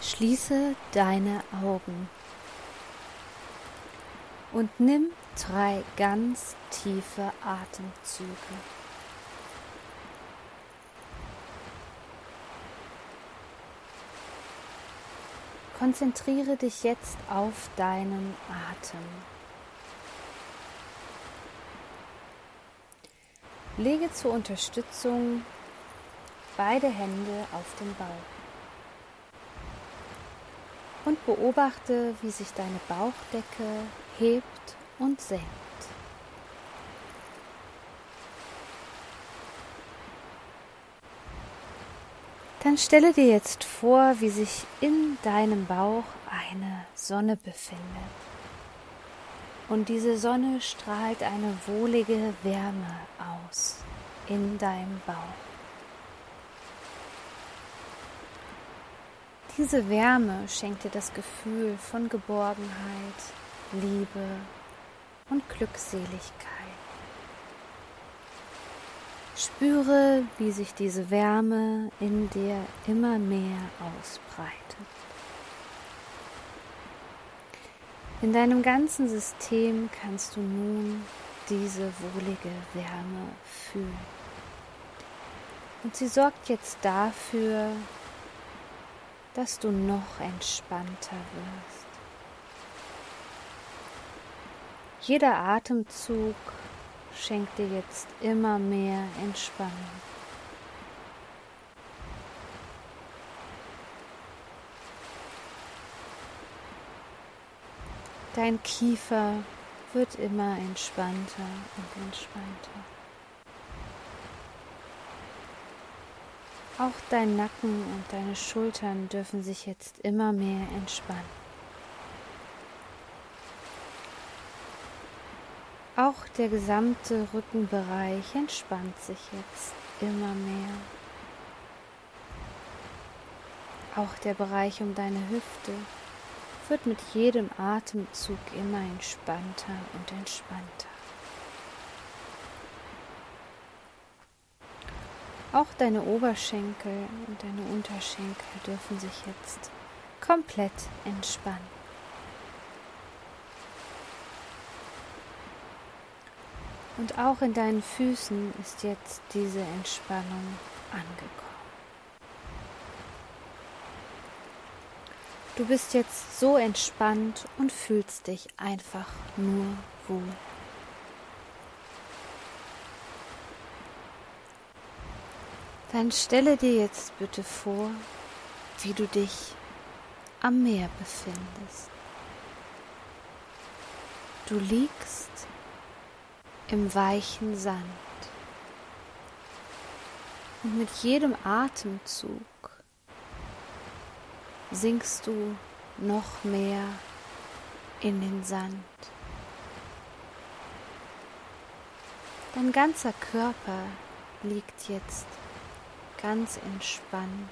Schließe deine Augen und nimm drei ganz tiefe Atemzüge. Konzentriere dich jetzt auf deinen Atem. Lege zur Unterstützung beide Hände auf den Bauch und beobachte, wie sich deine Bauchdecke hebt und senkt. Dann stelle dir jetzt vor, wie sich in deinem Bauch eine Sonne befindet. Und diese Sonne strahlt eine wohlige Wärme aus in deinem Bauch. Diese Wärme schenkt dir das Gefühl von Geborgenheit, Liebe und Glückseligkeit. Spüre, wie sich diese Wärme in dir immer mehr ausbreitet. In deinem ganzen System kannst du nun diese wohlige Wärme fühlen. Und sie sorgt jetzt dafür, dass du noch entspannter wirst. Jeder Atemzug schenkt dir jetzt immer mehr Entspannung. Dein Kiefer wird immer entspannter und entspannter. Auch dein Nacken und deine Schultern dürfen sich jetzt immer mehr entspannen. Auch der gesamte Rückenbereich entspannt sich jetzt immer mehr. Auch der Bereich um deine Hüfte wird mit jedem Atemzug immer entspannter und entspannter. Auch deine Oberschenkel und deine Unterschenkel dürfen sich jetzt komplett entspannen. Und auch in deinen Füßen ist jetzt diese Entspannung angekommen. Du bist jetzt so entspannt und fühlst dich einfach nur wohl. Dann stelle dir jetzt bitte vor, wie du dich am Meer befindest. Du liegst im weichen Sand und mit jedem Atemzug sinkst du noch mehr in den Sand. Dein ganzer Körper liegt jetzt ganz entspannt.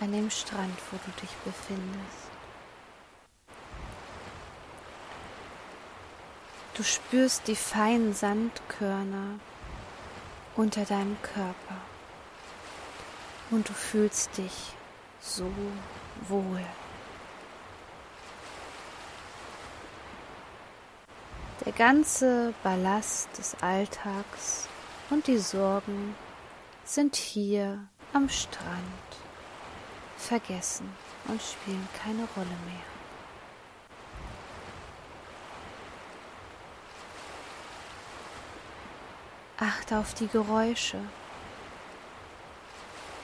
An dem Strand, wo du dich befindest. Du spürst die feinen Sandkörner unter deinem Körper und du fühlst dich so wohl. Der ganze Ballast des Alltags und die Sorgen sind hier am Strand vergessen und spielen keine Rolle mehr. Achte auf die Geräusche.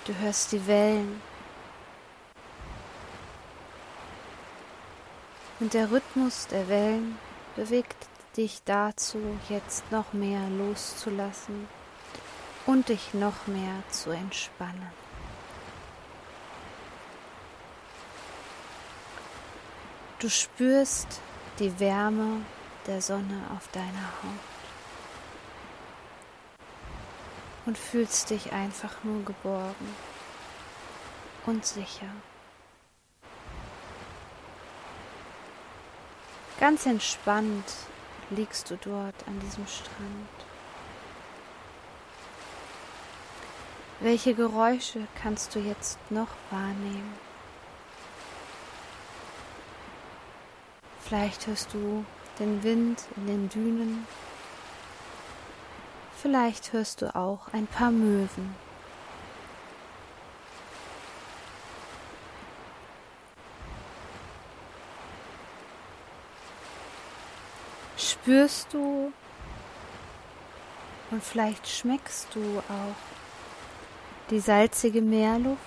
Du hörst die Wellen. Und der Rhythmus der Wellen bewegt dich dazu, jetzt noch mehr loszulassen und dich noch mehr zu entspannen. Du spürst die Wärme der Sonne auf deiner Haut. und fühlst dich einfach nur geborgen und sicher. Ganz entspannt liegst du dort an diesem Strand Welche Geräusche kannst du jetzt noch wahrnehmen? Vielleicht hörst du den Wind in den Dünen. Vielleicht hörst du auch ein paar Möwen. Spürst du und vielleicht schmeckst du auch die salzige Meerluft?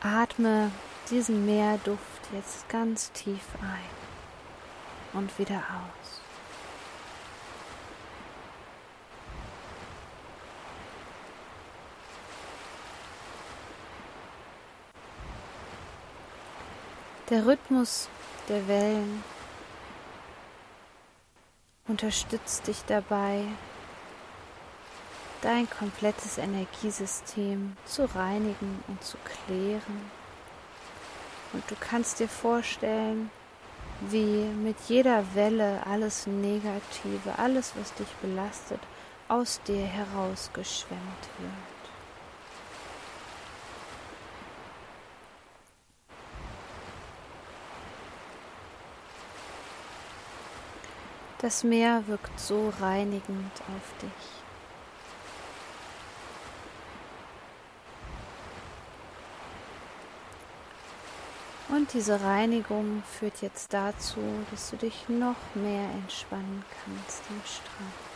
Atme diesen Meerduft jetzt ganz tief ein und wieder aus. Der Rhythmus der Wellen unterstützt dich dabei, dein komplettes Energiesystem zu reinigen und zu klären. Und du kannst dir vorstellen, wie mit jeder Welle alles Negative, alles, was dich belastet, aus dir herausgeschwemmt wird. Das Meer wirkt so reinigend auf dich. Und diese Reinigung führt jetzt dazu, dass du dich noch mehr entspannen kannst am Strand.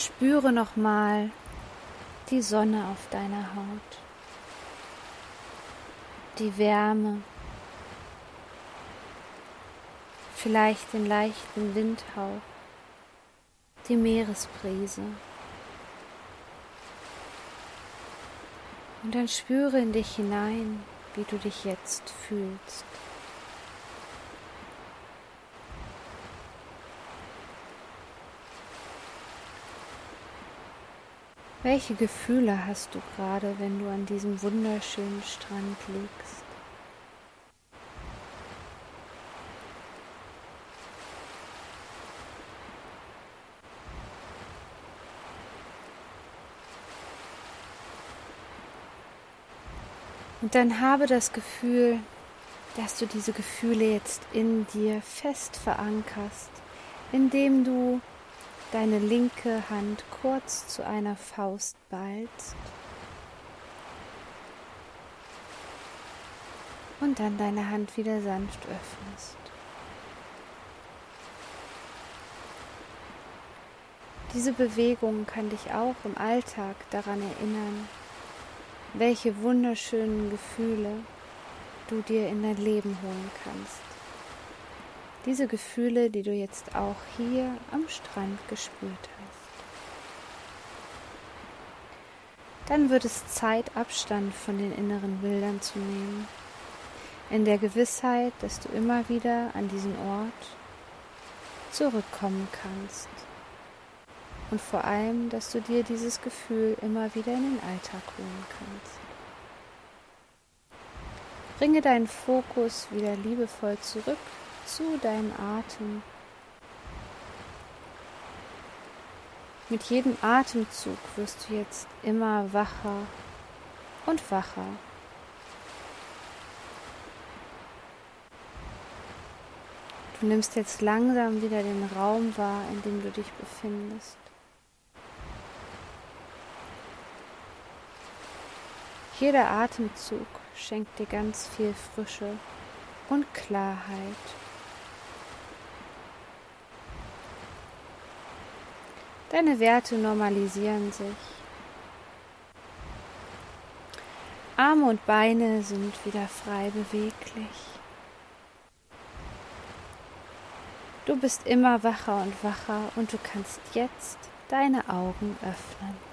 Spüre nochmal die Sonne auf deiner Haut, die Wärme, vielleicht den leichten Windhauch, die Meeresbrise. Und dann spüre in dich hinein, wie du dich jetzt fühlst. Welche Gefühle hast du gerade, wenn du an diesem wunderschönen Strand liegst? Und dann habe das Gefühl, dass du diese Gefühle jetzt in dir fest verankerst, indem du deine linke Hand kurz zu einer Faust ballst und dann deine Hand wieder sanft öffnest. Diese Bewegung kann dich auch im Alltag daran erinnern, welche wunderschönen Gefühle du dir in dein Leben holen kannst. Diese Gefühle, die du jetzt auch hier am Strand gespürt hast. Dann wird es Zeit, Abstand von den inneren Bildern zu nehmen, in der Gewissheit, dass du immer wieder an diesen Ort zurückkommen kannst und vor allem, dass du dir dieses Gefühl immer wieder in den Alltag holen kannst. Bringe deinen Fokus wieder liebevoll zurück zu deinem Atem. Mit jedem Atemzug wirst du jetzt immer wacher und wacher. Du nimmst jetzt langsam wieder den Raum wahr, in dem du dich befindest. Jeder Atemzug schenkt dir ganz viel Frische und Klarheit. Deine Werte normalisieren sich. Arme und Beine sind wieder frei beweglich. Du bist immer wacher und wacher und du kannst jetzt deine Augen öffnen.